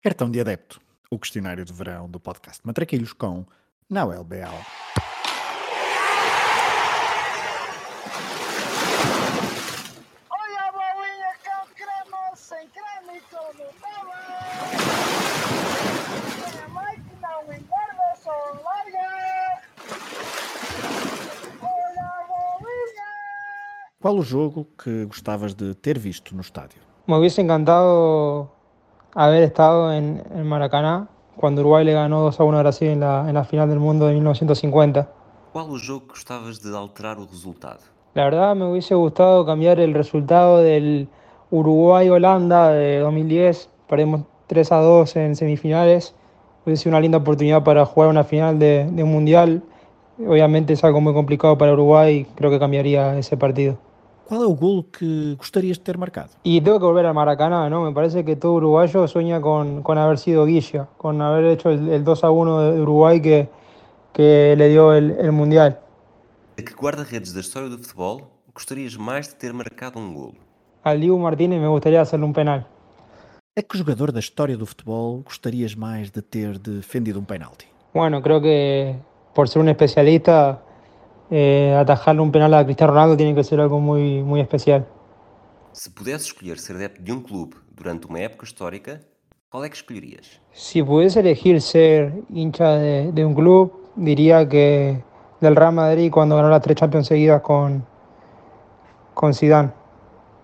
Cartão de adepto, o questionário de verão do podcast Matraquilhos com Noel Beal. Olha a bolinha com creme, sem creme e com Nutella. A mãe que não engorda, só larga. Olha a bolinha. Qual o jogo que gostavas de ter visto no estádio? Me hubiese encantado haber estado en, en Maracaná cuando Uruguay le ganó 2 a 1 a Brasil en la, en la final del mundo de 1950. Qual o jogo que gostavas de alterar o resultado? La verdad me hubiese gustado cambiar el resultado del Uruguay-Holanda de 2010. Perdimos 3 a 2 en semifinales. Hubiese sido una linda oportunidad para jugar una final de, de un mundial. Obviamente es algo muy complicado para Uruguay creo que cambiaría ese partido. Qual é o golo que gostarias de ter marcado? Y tengo que volver al Maracaná, ¿no? Me parece que todo uruguayo sueña con, con haber sido Guilla, con haber hecho el, el 2 a 1 de Uruguay que, que le dio el, el Mundial. A que guarda-redes da história do futebol gostarias mais de ter marcado um golo? Al Dibu Martínez me gustaría hacerle un penal. A que jogador da história do futebol gostarias mais de ter defendido um penalti? Bueno, creo que por ser un especialista, eh, atajarle un penal a Cristiano Ronaldo tiene que ser algo muy, muy especial. Se pudesse escolher ser adepto de um clube durante uma época histórica, qual é que escolherias? Si pudiese elegir ser hincha de, de un club, diría que del Real Madrid cuando ganó las tres Champions seguidas con, con Zidane.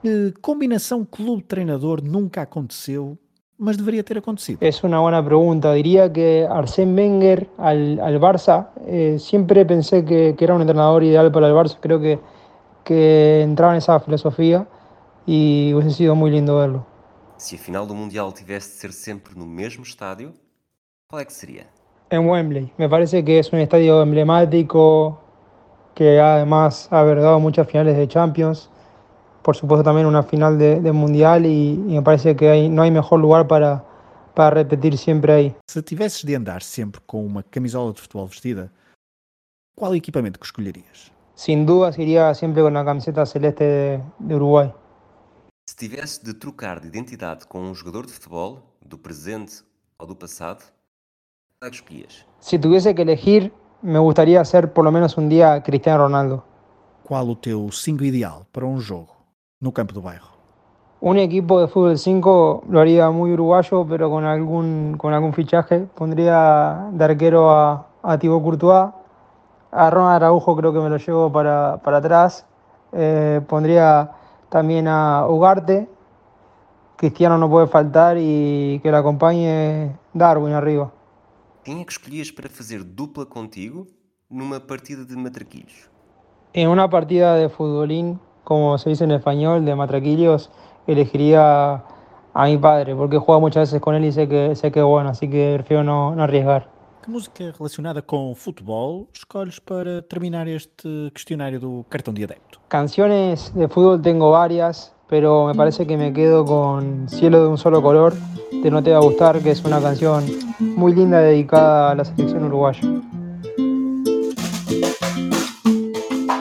Que combinação clube-treinador nunca aconteceu, mas deveria ter acontecido? Es una buena pregunta. Diría que Arsène Wenger al, al Barça, eh, siempre pensé que, que era un entrenador ideal para el Barça. Creo que, que entraba en esa filosofía y hubiese sido muy lindo verlo. Se a final do Mundial tivesse de ser sempre no mesmo estádio, qual é que seria? En Wembley, me parece que es un estadio emblemático que además ha dado muchas finales de Champions. Por supuesto también una final de, de Mundial y, y me parece que hay- no hay mejor lugar para, para repetir siempre ahí. Se tivesses de andar sempre com uma camisola de futebol vestida, qual equipamento que escolherias? Sin dudas iría siempre con la camiseta celeste de, de Uruguay. Se tivesse de trocar de identidade com um jogador de futebol, do presente ou do passado, qual é que escolhias? Si tuviese que elegir, me gustaría ser por lo menos un día Cristiano Ronaldo. Qual o teu 5 ideal para um jogo no campo do bairro? Un equipo de fútbol 5 lo haría muy uruguayo, pero con algún, con algún fichaje. Pondría de arquero a, a Thibaut Courtois. A Ronald Araujo creo que me lo llevo para, para atrás. Eh, pondría también a Ugarte. Cristiano no puede faltar y que lo acompañe Darwin arriba. Quem é que escolhias para fazer dupla contigo numa partida de matraquilhos? En una partida de futbolín, como se dice en español, de matraquillos, elegiría a mi padre, porque he jugado muchas veces con él y sé que, sé que es bueno, así que prefiero no, no arriesgar. Que música relacionada com futebol escolhes para terminar este questionário do cartão de adepto? Canciones de fútbol tengo varias, pero me parece que me quedo con Cielo de un solo color, de No te va a gustar, que es una canción muy linda dedicada a la selección uruguaya.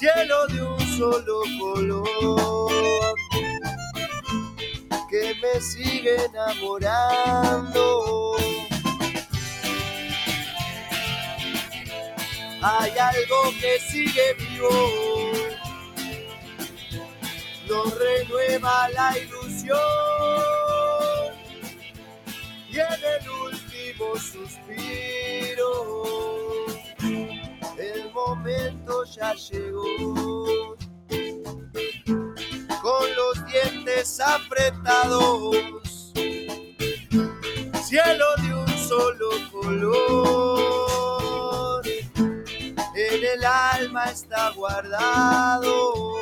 cielo de un solo color que me sigue enamorando. Hay algo que sigue vivo, nos renueva la ilusión y en el último suspiro momento ya llegó. Con los dientes apretados, cielo de un solo color, en el alma está guardado